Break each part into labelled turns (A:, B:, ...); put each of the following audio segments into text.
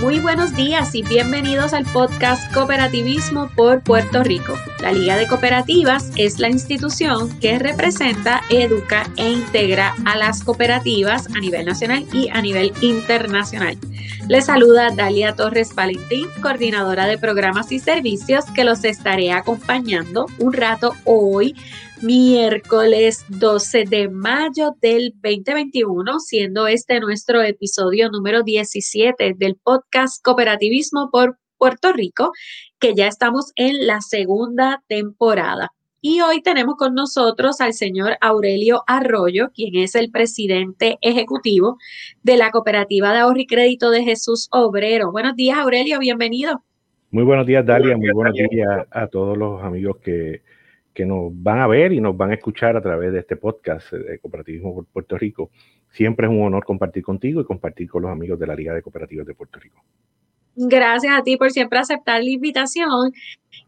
A: Muy buenos días y bienvenidos al podcast Cooperativismo por Puerto Rico. La Liga de Cooperativas es la institución que representa, educa e integra a las cooperativas a nivel nacional y a nivel internacional. Les saluda Dalia Torres Valentín, coordinadora de programas y servicios, que los estaré acompañando un rato hoy miércoles 12 de mayo del 2021, siendo este nuestro episodio número 17 del podcast Cooperativismo por Puerto Rico, que ya estamos en la segunda temporada. Y hoy tenemos con nosotros al señor Aurelio Arroyo, quien es el presidente ejecutivo de la Cooperativa de Ahorro y Crédito de Jesús Obrero. Buenos días, Aurelio, bienvenido.
B: Muy buenos días, Dalia. Muy buenos días a todos los amigos que que nos van a ver y nos van a escuchar a través de este podcast de Cooperativismo por Puerto Rico. Siempre es un honor compartir contigo y compartir con los amigos de la Liga de Cooperativas de Puerto Rico.
A: Gracias a ti por siempre aceptar la invitación.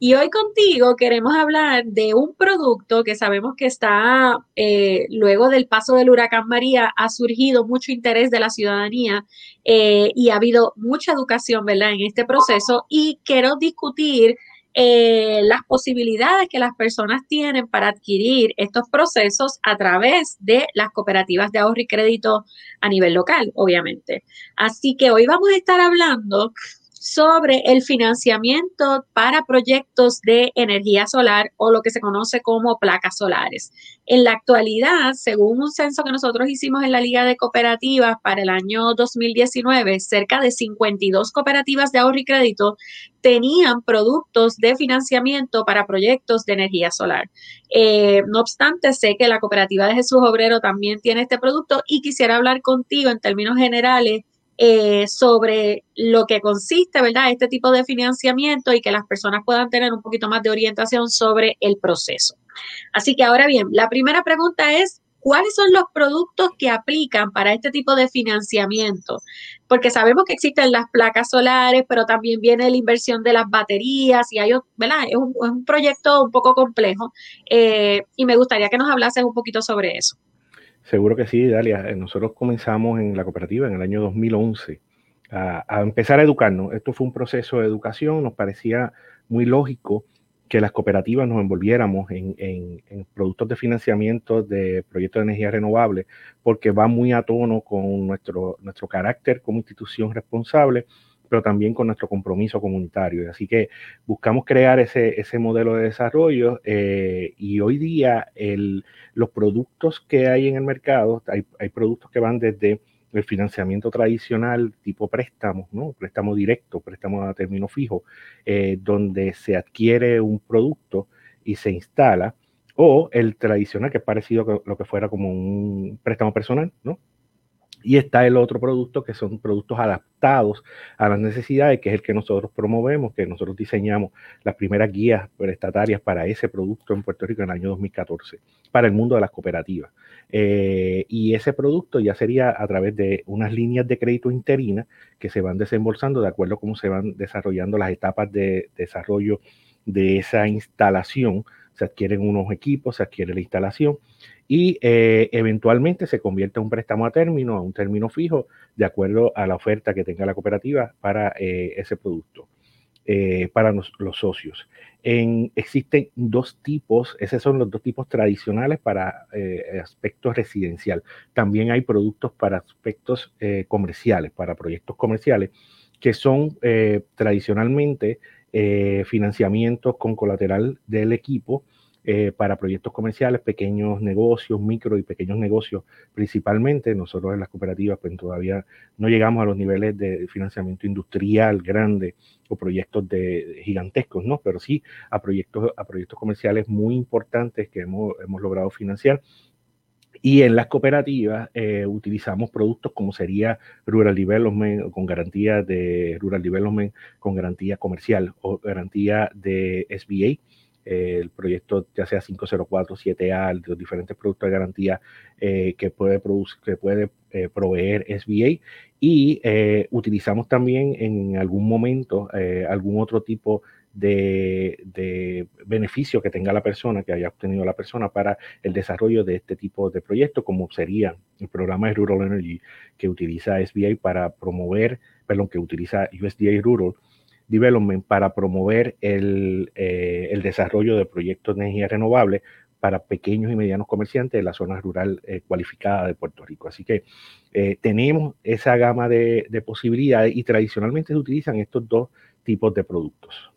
A: Y hoy contigo queremos hablar de un producto que sabemos que está, eh, luego del paso del huracán María, ha surgido mucho interés de la ciudadanía eh, y ha habido mucha educación, ¿verdad?, en este proceso. Y quiero discutir eh, las posibilidades que las personas tienen para adquirir estos procesos a través de las cooperativas de ahorro y crédito a nivel local, obviamente. Así que hoy vamos a estar hablando sobre el financiamiento para proyectos de energía solar o lo que se conoce como placas solares. En la actualidad, según un censo que nosotros hicimos en la Liga de Cooperativas para el año 2019, cerca de 52 cooperativas de ahorro y crédito tenían productos de financiamiento para proyectos de energía solar. Eh, no obstante, sé que la cooperativa de Jesús Obrero también tiene este producto y quisiera hablar contigo en términos generales eh, sobre lo que consiste, ¿verdad? Este tipo de financiamiento y que las personas puedan tener un poquito más de orientación sobre el proceso. Así que ahora bien, la primera pregunta es, ¿cuáles son los productos que aplican para este tipo de financiamiento? Porque sabemos que existen las placas solares, pero también viene la inversión de las baterías y hay, ¿verdad? Es un, proyecto un poco complejo eh, y me gustaría que nos hablases un poquito sobre eso.
B: Seguro que sí, Dalia. Eh, nosotros comenzamos en la cooperativa en el año 2011 a, empezar a educarnos. Esto fue un proceso de educación, nos parecía muy lógico que las cooperativas nos envolviéramos en, productos de financiamiento de proyectos de energía renovable, porque va muy a tono con nuestro, nuestro carácter como institución responsable pero también con nuestro compromiso comunitario. Así que buscamos crear ese, ese modelo de desarrollo eh, y hoy día el, los productos que hay en el mercado, hay, hay, productos que van desde el financiamiento tradicional tipo préstamo, ¿no? préstamo directo, préstamo a término fijo, eh, donde se adquiere un producto y se instala, o el tradicional que es parecido a lo que fuera como un préstamo personal, ¿no? Y está el otro producto que son productos adaptados a las necesidades, que es el que nosotros promovemos, que nosotros diseñamos las primeras guías prestatarias para ese producto en Puerto Rico en el año 2014, para el mundo de las cooperativas. Eh, y ese producto ya sería a través de unas líneas de crédito interinas que se van desembolsando de acuerdo a cómo se van desarrollando las etapas de desarrollo de esa instalación. Se adquieren unos equipos, se adquiere la instalación y eh, eventualmente se convierte en un préstamo a término, a un término fijo, de acuerdo a la oferta que tenga la cooperativa para eh, ese producto, eh, para los, socios. existen dos tipos, esos son los dos tipos tradicionales para aspectos residencial. También hay productos para aspectos comerciales, para proyectos comerciales, que son tradicionalmente financiamientos con colateral del equipo eh, para proyectos comerciales, pequeños negocios, micro y pequeños negocios principalmente. Nosotros en las cooperativas pues todavía no llegamos a los niveles de financiamiento industrial grande o proyectos de, gigantescos, ¿no? Pero sí a proyectos, a proyectos comerciales muy importantes que hemos, hemos logrado financiar. Y en las cooperativas eh, utilizamos productos como sería Rural Development con garantía de Rural Development, con garantía comercial o garantía de SBA el proyecto ya sea 504, 7A, los diferentes productos de garantía eh, que puede, que puede eh, proveer SBA y utilizamos también en algún momento algún otro tipo de, de, beneficio que tenga la persona, que haya obtenido la persona para el desarrollo de este tipo de proyectos, como sería el programa de Rural Energy que utiliza SBA para promover, perdón, que utiliza USDA Rural Development para promover el, eh, el desarrollo de proyectos de energía renovable para pequeños y medianos comerciantes de la zona rural eh, cualificada de Puerto Rico. Así que eh, tenemos esa gama de, de, posibilidades y tradicionalmente se utilizan estos dos tipos de productos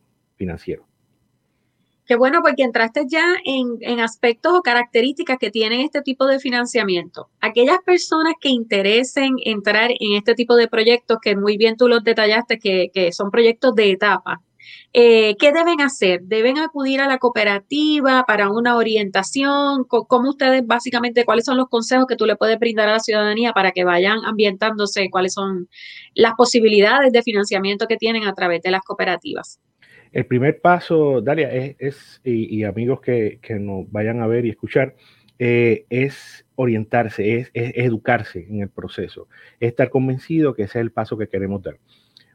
A: Qué bueno, porque entraste ya en, en, aspectos o características que tienen este tipo de financiamiento. Aquellas personas que interesen entrar en este tipo de proyectos, que muy bien tú los detallaste, que, que son proyectos de etapa, eh, ¿qué deben hacer? ¿Deben acudir a la cooperativa para una orientación? ¿Cómo ustedes básicamente, cuáles son los consejos que tú le puedes brindar a la ciudadanía para que vayan ambientándose? ¿Cuáles son las posibilidades de financiamiento que tienen a través de las cooperativas?
B: El primer paso, Dalia, es, y, amigos que, que, nos vayan a ver y escuchar, eh, es orientarse, es, educarse en el proceso, es estar convencido que ese es el paso que queremos dar.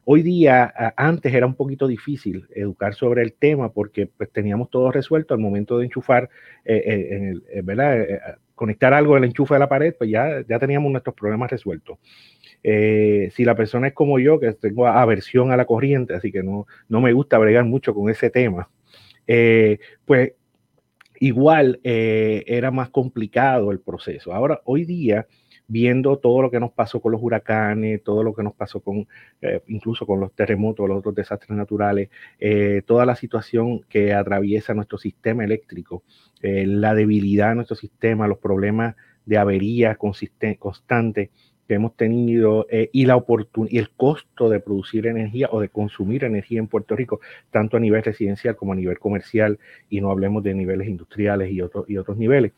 B: Hoy día, antes era un poquito difícil educar sobre el tema porque pues, teníamos todo resuelto al momento de enchufar, eh, eh, en ¿verdad? conectar algo del enchufe de la pared, pues ya, ya teníamos nuestros problemas resueltos. Si la persona es como yo, que tengo aversión a la corriente, así que no, no me gusta bregar mucho con ese tema, pues igual era más complicado el proceso. Ahora, hoy día, viendo todo lo que nos pasó con los huracanes, todo lo que nos pasó con, eh, incluso con los terremotos, los otros desastres naturales, eh, toda la situación que atraviesa nuestro sistema eléctrico, eh, la debilidad de nuestro sistema, los problemas de avería constante que hemos tenido y la y el costo de producir energía o de consumir energía en Puerto Rico, tanto a nivel residencial como a nivel comercial, y no hablemos de niveles industriales y, otros y otros niveles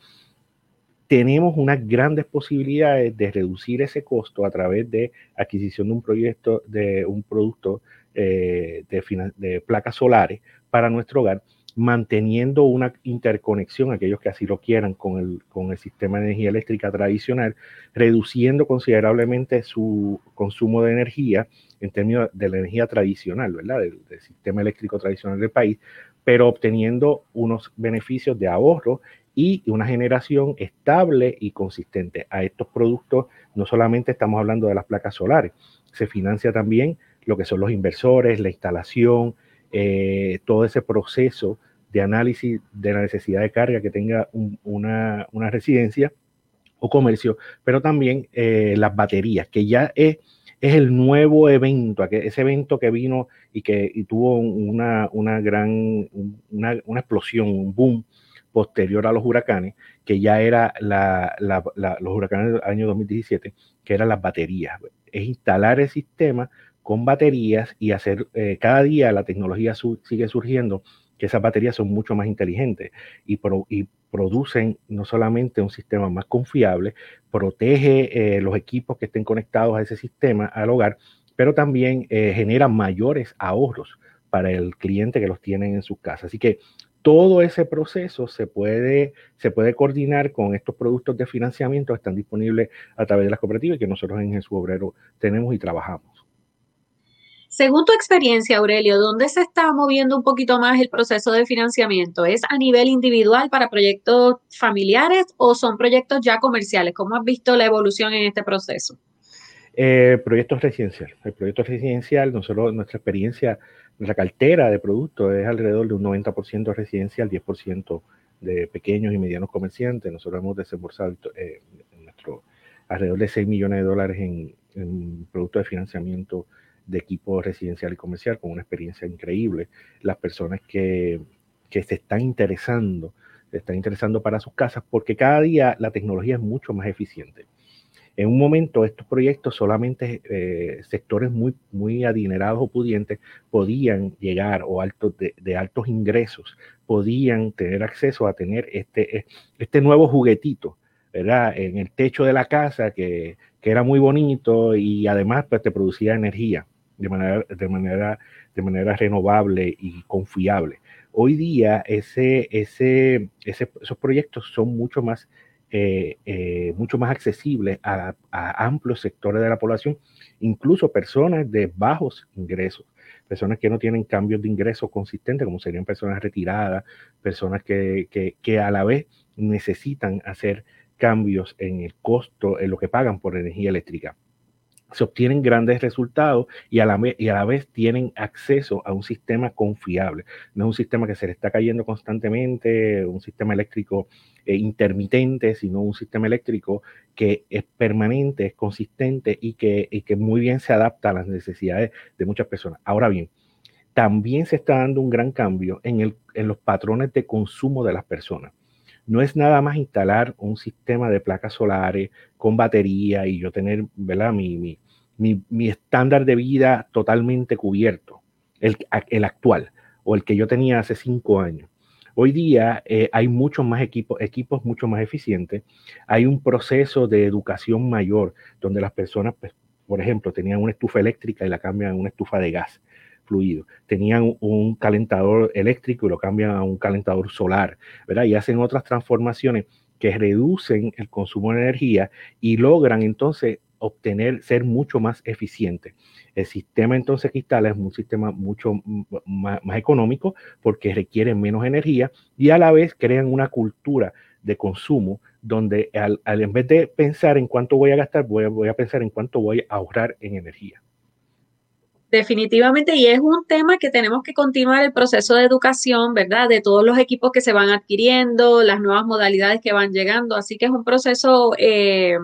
B: tenemos unas grandes posibilidades de reducir ese costo a través de adquisición de un proyecto, de un producto eh, de, de, placas solares para nuestro hogar, manteniendo una interconexión, aquellos que así lo quieran, con el, con el sistema de energía eléctrica tradicional, reduciendo considerablemente su consumo de energía en términos de la energía tradicional, ¿verdad? Del, del sistema eléctrico tradicional del país, pero obteniendo unos beneficios de ahorro y una generación estable y consistente. A estos productos no solamente estamos hablando de las placas solares, se financia también lo que son los inversores, la instalación, eh, todo ese proceso de análisis de la necesidad de carga que tenga una, una, residencia o comercio, pero también eh, las baterías, que ya es, es el nuevo evento, ese evento que vino y que tuvo una, una gran, una, una explosión, un boom posterior a los huracanes, que ya era la, los huracanes del año 2017, que eran las baterías. Es instalar el sistema con baterías y hacer, eh, cada día la tecnología sigue surgiendo, que esas baterías son mucho más inteligentes y, pro, y producen no solamente un sistema más confiable, protege eh, los equipos que estén conectados a ese sistema, al hogar, pero también eh, genera mayores ahorros para el cliente que los tiene en sus casas. Así que todo ese proceso se puede, se puede coordinar con estos productos de financiamiento que están disponibles a través de las cooperativas que nosotros en Jesús Obrero tenemos y trabajamos.
A: Según tu experiencia, Aurelio, ¿dónde se está moviendo un poquito más el proceso de financiamiento? ¿Es a nivel individual para proyectos familiares o son proyectos ya comerciales? ¿Cómo has visto la evolución en este proceso?
B: Eh, proyectos residencial. El proyecto residencial, nosotros, nuestra experiencia la cartera de productos es alrededor de un 90% residencial, 10% de pequeños y medianos comerciantes. Nosotros hemos desembolsado eh, nuestro, alrededor de 6 millones de dólares en productos de financiamiento de equipo residencial y comercial con una experiencia increíble. Las personas que, que se están interesando, se están interesando para sus casas porque cada día la tecnología es mucho más eficiente. En un momento estos proyectos solamente eh, sectores muy, muy adinerados o pudientes podían llegar o altos de, altos ingresos, podían tener acceso a tener este, e, este nuevo juguetito, ¿verdad? En el techo de la casa que, que era muy bonito y además pues, te producía energía de manera, de manera, de manera renovable y confiable. Hoy día ese, ese, esos proyectos son mucho más eh, eh, mucho más accesible a, amplios sectores de la población, incluso personas de bajos ingresos. personas que no tienen cambios de ingresos consistentes, como serían personas retiradas, personas que, que a la vez necesitan hacer cambios en el costo, en lo que pagan por energía eléctrica se obtienen grandes resultados y a, la, vez tienen acceso a un sistema confiable. No es un sistema que se le está cayendo constantemente, un sistema eléctrico eh, intermitente, sino un sistema eléctrico que es permanente, es consistente y que, y que muy bien se adapta a las necesidades de muchas personas. Ahora bien, también se está dando un gran cambio en, el, en los patrones de consumo de las personas no es nada más instalar un sistema de placas solares con batería y yo tener, ¿verdad? Mi, mi, estándar de vida totalmente cubierto, el, el, actual o el que yo tenía hace cinco años. Hoy día eh, hay muchos más equipos, equipos mucho más eficientes. Hay un proceso de educación mayor donde las personas, pues, por ejemplo, tenían una estufa eléctrica y la cambian a una estufa de gas Tenían un calentador eléctrico y lo cambian a un calentador solar, ¿verdad? Y hacen otras transformaciones que reducen el consumo de energía y logran entonces obtener, ser mucho más eficiente. El sistema entonces que instala es un sistema mucho más, económico porque requiere menos energía y a la vez crean una cultura de consumo donde al, en vez de pensar en cuánto voy a gastar, voy voy a pensar en cuánto voy a ahorrar en energía.
A: Definitivamente, y es un tema que tenemos que continuar el proceso de educación, ¿verdad? De todos los equipos que se van adquiriendo, las nuevas modalidades que van llegando. Así que es un proceso eh,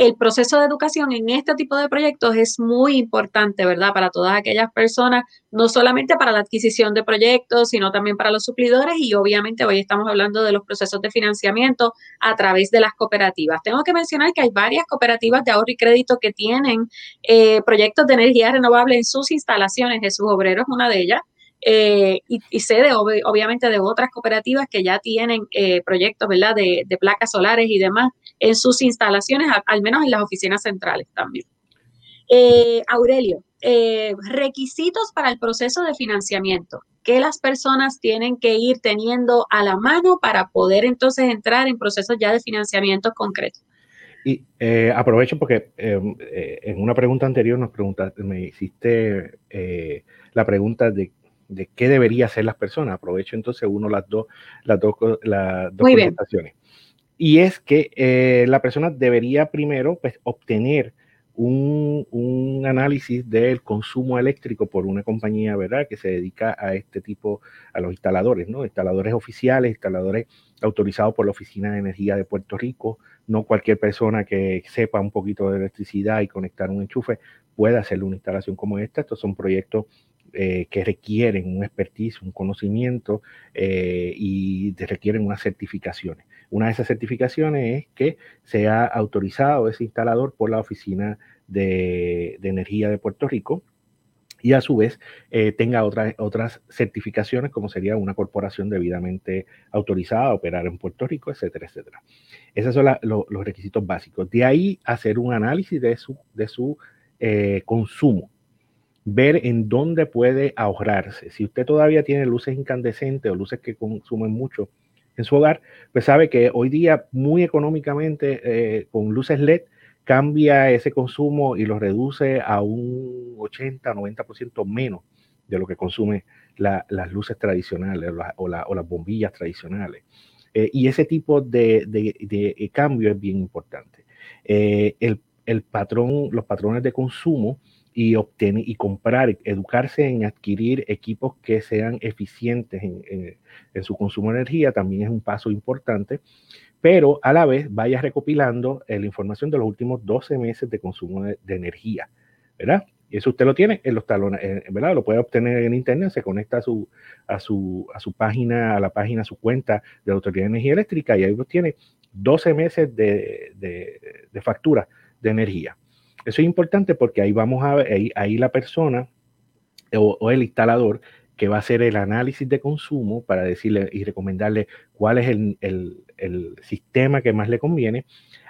A: el proceso de educación en este tipo de proyectos es muy importante, ¿verdad? Para todas aquellas personas, no solamente para la adquisición de proyectos, sino también para los suplidores y obviamente hoy estamos hablando de los procesos de financiamiento a través de las cooperativas. Tengo que mencionar que hay varias cooperativas de ahorro y crédito que tienen eh, proyectos de energía renovable en sus instalaciones. Jesús Obrero es una de ellas. Eh, y, de, obviamente de otras cooperativas que ya tienen eh, proyectos ¿verdad? De, placas solares y demás en sus instalaciones, al, menos en las oficinas centrales también. Eh, Aurelio, requisitos para el proceso de financiamiento. ¿Qué las personas tienen que ir teniendo a la mano para poder entonces entrar en procesos ya de financiamiento concretos?
B: Y aprovecho porque en una pregunta anterior nos preguntaste, me hiciste la pregunta de de qué debería hacer las personas. Aprovecho entonces uno las dos, las dos, las dos presentaciones. Y es que eh, la persona debería primero pues, obtener un, un, análisis del consumo eléctrico por una compañía, ¿verdad?, que se dedica a este tipo, a los instaladores, ¿no? Instaladores oficiales, instaladores autorizados por la Oficina de Energía de Puerto Rico. No cualquier persona que sepa un poquito de electricidad y conectar un enchufe puede hacer una instalación como esta. Estos son proyectos eh, que requieren un expertise, un conocimiento eh, y requieren unas certificaciones. Una de esas certificaciones es que sea autorizado ese instalador por la Oficina de, Energía de Puerto Rico y a su vez eh, tenga otras, otras certificaciones como sería una corporación debidamente autorizada a operar en Puerto Rico, etcétera, etcétera. Esos son los requisitos básicos. De ahí hacer un análisis de su, de su consumo ver en dónde puede ahorrarse. Si usted todavía tiene luces incandescentes o luces que consumen mucho en su hogar, pues sabe que hoy día muy económicamente eh, con luces LED cambia ese consumo y lo reduce a un 80, 90% menos de lo que consume las luces tradicionales o, las bombillas tradicionales. Eh, y ese tipo de, cambio es bien importante. Eh, el, el, patrón, los patrones de consumo y obtener y comprar, educarse en adquirir equipos que sean eficientes en, su consumo de energía también es un paso importante, pero a la vez vaya recopilando eh, la información de los últimos 12 meses de consumo de, energía, ¿verdad? Y eso usted lo tiene en los talones, eh, ¿verdad? Lo puede obtener en internet, se conecta a su, a su, a su página, a la página, a su cuenta de la Autoridad de Energía Eléctrica y ahí tiene 12 meses de, de factura de energía. Eso es importante porque ahí vamos a ver, ahí, la persona o, el instalador que va a hacer el análisis de consumo para decirle y recomendarle cuál es el, sistema que más le conviene,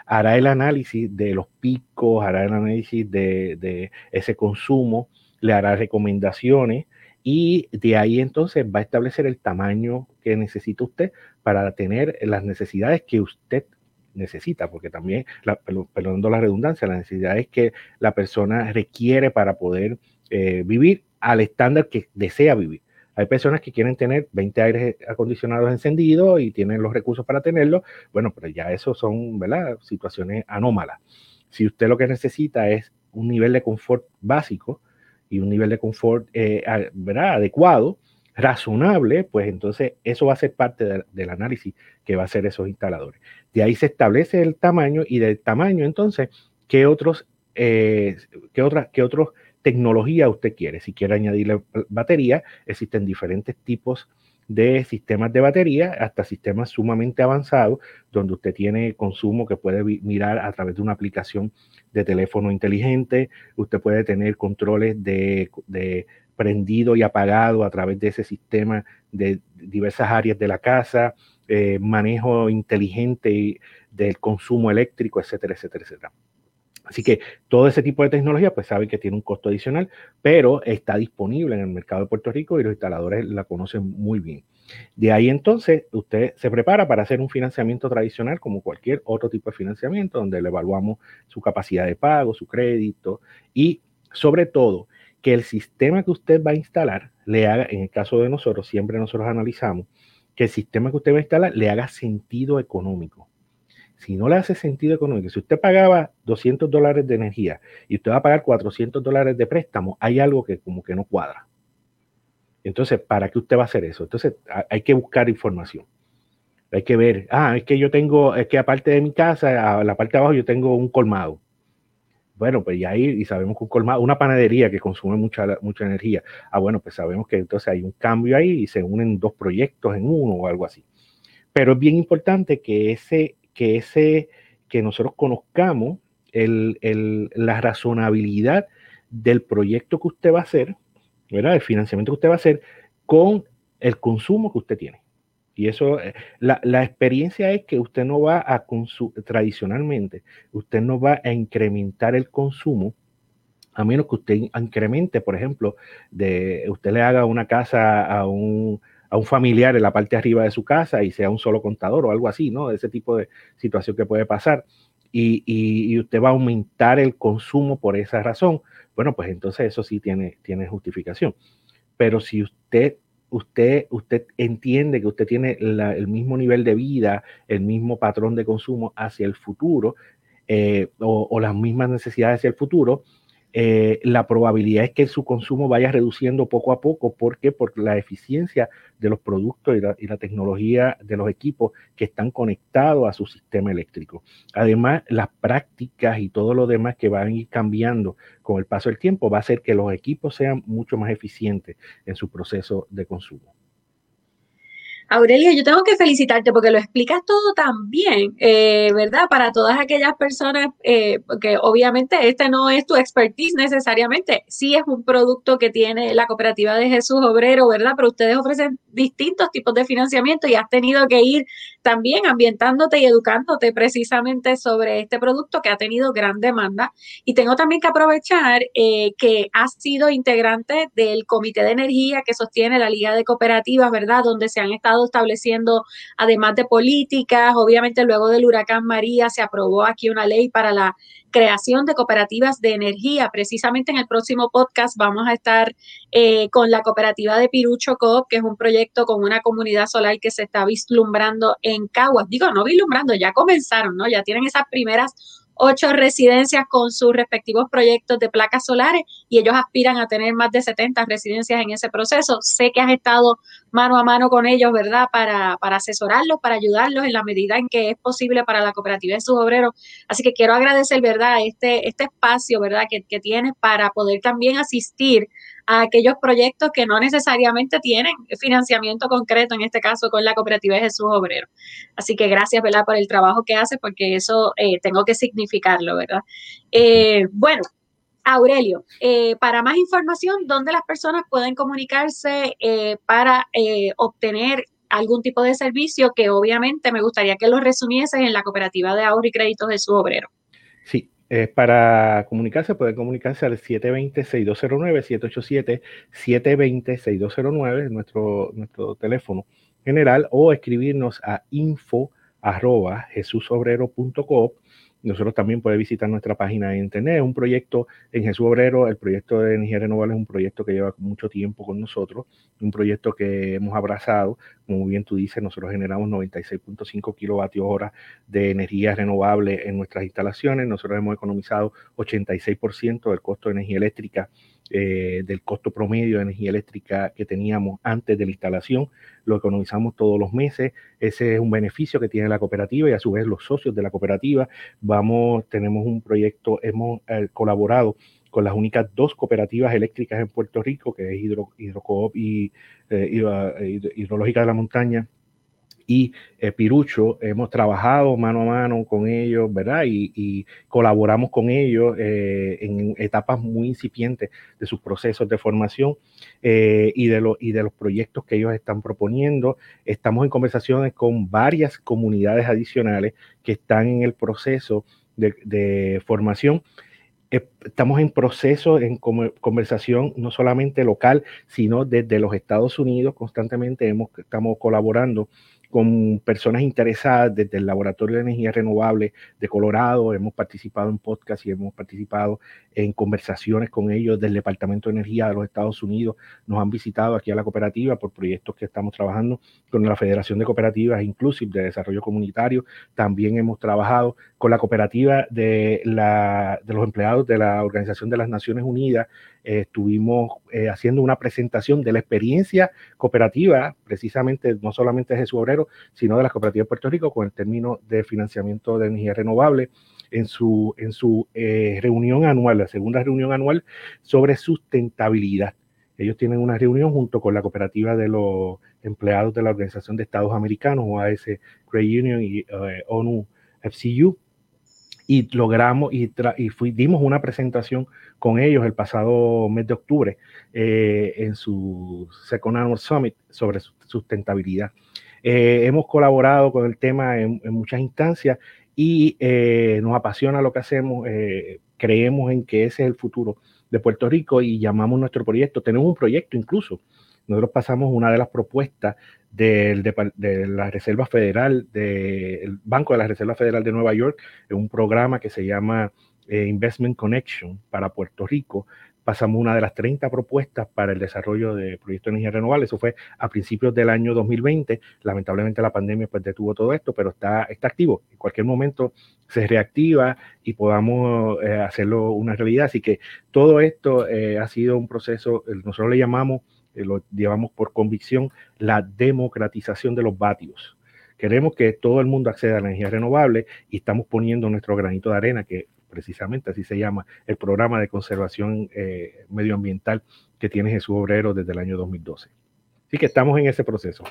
B: hará el análisis de los picos, hará el análisis de, de ese consumo, le hará recomendaciones y de ahí entonces va a establecer el tamaño que necesita usted para tener las necesidades que usted necesita, porque también, la, perdonando la redundancia, la necesidad es que la persona requiere para poder eh, vivir al estándar que desea vivir. Hay personas que quieren tener 20 aires acondicionados encendidos y tienen los recursos para tenerlo. Bueno, pero ya eso son ¿verdad? situaciones anómalas. Si usted lo que necesita es un nivel de confort básico y un nivel de confort eh, ¿verdad? adecuado, razonable, pues entonces eso va a ser parte del análisis que va a hacer esos instaladores. De ahí se establece el tamaño y del tamaño entonces, ¿qué otros, eh, qué otras, qué tecnología usted quiere. Si quiere añadirle batería, existen diferentes tipos de sistemas de batería hasta sistemas sumamente avanzados donde usted tiene consumo que puede mirar a través de una aplicación de teléfono inteligente. Usted puede tener controles de, prendido y apagado a través de ese sistema de diversas áreas de la casa, eh, manejo inteligente del consumo eléctrico, etcétera, etcétera, etcétera. Así que todo ese tipo de tecnología, pues saben que tiene un costo adicional, pero está disponible en el mercado de Puerto Rico y los instaladores la conocen muy bien. De ahí entonces usted se prepara para hacer un financiamiento tradicional como cualquier otro tipo de financiamiento, donde le evaluamos su capacidad de pago, su crédito y sobre todo que el sistema que usted va a instalar le haga, en el caso de nosotros, siempre nosotros analizamos que el sistema que usted va a instalar le haga sentido económico si no le hace sentido económico, si usted pagaba 200 dólares de energía y usted va a pagar 400 dólares de préstamo, hay algo que como que no cuadra. Entonces, ¿para qué usted va a hacer eso? Entonces, hay que buscar información. Hay que ver, ah, es que yo tengo, es que aparte de mi casa, a la parte de abajo yo tengo un colmado. Bueno, pues ya ahí y sabemos que un una panadería que consume mucha, mucha energía. Ah, bueno, pues sabemos que entonces hay un cambio ahí y se unen dos proyectos en uno o algo así. Pero es bien importante que ese, que, ese, que nosotros conozcamos la razonabilidad del proyecto que usted va a hacer, ¿verdad? El financiamiento que usted va a hacer con el consumo que usted tiene. Y eso, eh, la, la experiencia es que usted no va a consumir, tradicionalmente, usted no va a incrementar el consumo a menos que usted incremente, por ejemplo, de usted le haga una casa a un, a un familiar en la parte de arriba de su casa y sea un solo contador o algo así, ¿no? Ese tipo de situación que puede pasar. Y, usted va a aumentar el consumo por esa razón, bueno, pues entonces eso sí tiene, tiene justificación. Pero si usted, usted, usted entiende que usted tiene el mismo nivel de vida, el mismo patrón de consumo hacia el futuro, eh, o, o, las mismas necesidades hacia el futuro, eh, la probabilidad es que su consumo vaya reduciendo poco a poco. ¿Por qué? Por la eficiencia de los productos y la, tecnología de los equipos que están conectados a su sistema eléctrico. Además, las prácticas y todo lo demás que van a ir cambiando con el paso del tiempo va a hacer que los equipos sean mucho más eficientes en su proceso de consumo.
A: Aurelio, yo tengo que felicitarte porque lo explicas todo tan bien, eh, ¿verdad? Para todas aquellas personas, eh, que obviamente este no es tu expertise necesariamente, sí es un producto que tiene la cooperativa de Jesús Obrero, ¿verdad? Pero ustedes ofrecen distintos tipos de financiamiento y has tenido que ir también ambientándote y educándote precisamente sobre este producto que ha tenido gran demanda. Y tengo también que aprovechar eh, que has sido integrante del Comité de Energía que sostiene la Liga de Cooperativas, ¿verdad? Donde se han estado estableciendo, además de políticas, obviamente luego del huracán María se aprobó aquí una ley para la creación de cooperativas de energía. Precisamente en el próximo podcast vamos a estar eh, con la cooperativa de Pirucho Coop, que es un proyecto con una comunidad solar que se está vislumbrando en Caguas. Digo, no vislumbrando, ya comenzaron, ¿no? Ya tienen esas primeras ocho residencias con sus respectivos proyectos de placas solares y ellos aspiran a tener más de 70 residencias en ese proceso. Sé que has estado mano a mano con ellos, ¿verdad? Para, para asesorarlos, para ayudarlos en la medida en que es posible para la cooperativa de sus obreros. Así que quiero agradecer, ¿verdad? Este, este espacio, ¿verdad? Que, que tienes para poder también asistir a aquellos proyectos que no necesariamente tienen financiamiento concreto, en este caso con la cooperativa de Jesús Obrero. Así que gracias, ¿verdad?, por el trabajo que hace, porque eso eh, tengo que significarlo, ¿verdad? Eh, bueno, Aurelio, eh, para más información, ¿dónde las personas pueden comunicarse para obtener algún tipo de servicio que obviamente me gustaría que lo resumieses en la cooperativa de ahorro y créditos de su obrero?
B: Sí, para comunicarse, pueden comunicarse al 720-6209, 787-720-6209, nuestro, nuestro teléfono general, o escribirnos a info arroba nosotros también puede visitar nuestra página de internet. Un proyecto en Jesús Obrero, el proyecto de energía renovable es un proyecto que lleva mucho tiempo con nosotros, un proyecto que hemos abrazado. Como bien tú dices, nosotros generamos 96.5 kilovatios hora de energía renovable en nuestras instalaciones. Nosotros hemos economizado 86% del costo de energía eléctrica eh, del costo promedio de energía eléctrica que teníamos antes de la instalación, lo economizamos todos los meses, ese es un beneficio que tiene la cooperativa y a su vez los socios de la cooperativa. Vamos, tenemos un proyecto, hemos eh, colaborado con las únicas dos cooperativas eléctricas en Puerto Rico, que es Hidro, Hidrocoop y eh, Hidrológica de la Montaña y eh, Pirucho, hemos trabajado mano a mano con ellos, ¿verdad? Y, colaboramos con ellos eh, en etapas muy incipientes de sus procesos de formación eh, y, de y de los proyectos que ellos están proponiendo. Estamos en conversaciones con varias comunidades adicionales que están en el proceso de, de formación estamos en proceso, en conversación no solamente local, sino desde los Estados Unidos. Constantemente hemos, estamos colaborando con personas interesadas desde el Laboratorio de Energía Renovable de Colorado. Hemos participado en podcast y hemos participado en conversaciones con ellos del Departamento de Energía de los Estados Unidos. Nos han visitado aquí a la cooperativa por proyectos que estamos trabajando con la Federación de Cooperativas Inclusive de Desarrollo Comunitario. También hemos trabajado con la cooperativa de, la, de los empleados de la Organización de las Naciones Unidas eh, estuvimos eh, haciendo una presentación de la experiencia cooperativa, precisamente no solamente de Jesús Obrero, sino de las cooperativas de Puerto Rico con el término de financiamiento de energía renovable en su, en su eh, reunión anual, la segunda reunión anual sobre sustentabilidad. Ellos tienen una reunión junto con la cooperativa de los empleados de la Organización de Estados Americanos, OAS Credit Union y ONU FCU, y logramos y, y dimos una presentación con ellos el pasado mes de octubre eh, en su Second Annual Summit sobre sustentabilidad. Eh, hemos colaborado con el tema en, muchas instancias y eh, nos apasiona lo que hacemos. creemos en que ese es el futuro de Puerto Rico y llamamos nuestro proyecto. Tenemos un proyecto incluso. Nosotros pasamos una de las propuestas del, de, la Reserva Federal, del Banco de la Reserva Federal de Nueva York, en un programa que se llama eh, Investment Connection para Puerto Rico. Pasamos una de las 30 propuestas para el desarrollo de proyectos de energía renovable. Eso fue a principios del año 2020. Lamentablemente la pandemia pues detuvo todo esto, pero está, está activo. En cualquier momento se reactiva y podamos eh, hacerlo una realidad. Así que todo esto eh, ha sido un proceso, nosotros le llamamos lo llevamos por convicción, la democratización de los vatios. Queremos que todo el mundo acceda a la energía renovable y estamos poniendo nuestro granito de arena, que precisamente así se llama el programa de conservación eh, medioambiental que tiene Jesús Obrero desde el año 2012. Así que estamos en ese proceso.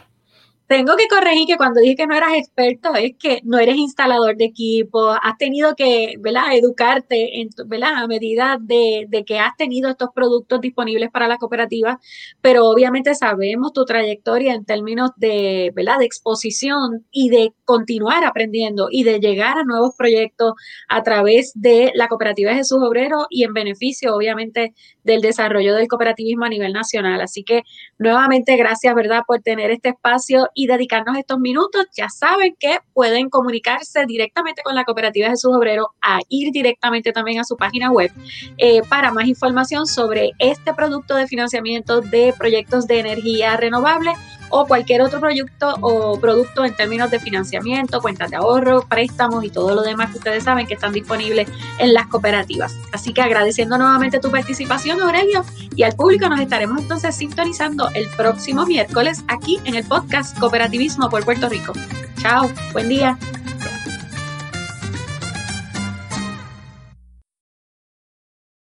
A: Tengo que corregir que cuando dije que no eras experto es que no eres instalador de equipo, has tenido que, ¿verdad? Educarte, en, ¿verdad? A medida de, de, que has tenido estos productos disponibles para la cooperativa, pero obviamente sabemos tu trayectoria en términos de, ¿verdad? De exposición y de continuar aprendiendo y de llegar a nuevos proyectos a través de la cooperativa de Jesús Obrero y en beneficio, obviamente, del desarrollo del cooperativismo a nivel nacional. Así que nuevamente gracias, ¿verdad? Por tener este espacio y dedicarnos estos minutos. Ya saben que pueden comunicarse directamente con la cooperativa Jesús Obrero, a ir directamente también a su página web eh, para más información sobre este producto de financiamiento de proyectos de energía renovable o cualquier otro proyecto o producto en términos de financiamiento, cuentas de ahorro, préstamos y todo lo demás que ustedes saben que están disponibles en las cooperativas. Así que agradeciendo nuevamente tu participación, Aurelio, y al público nos estaremos entonces sintonizando el próximo miércoles aquí en el podcast Cooperativismo por Puerto Rico. Chao, buen día.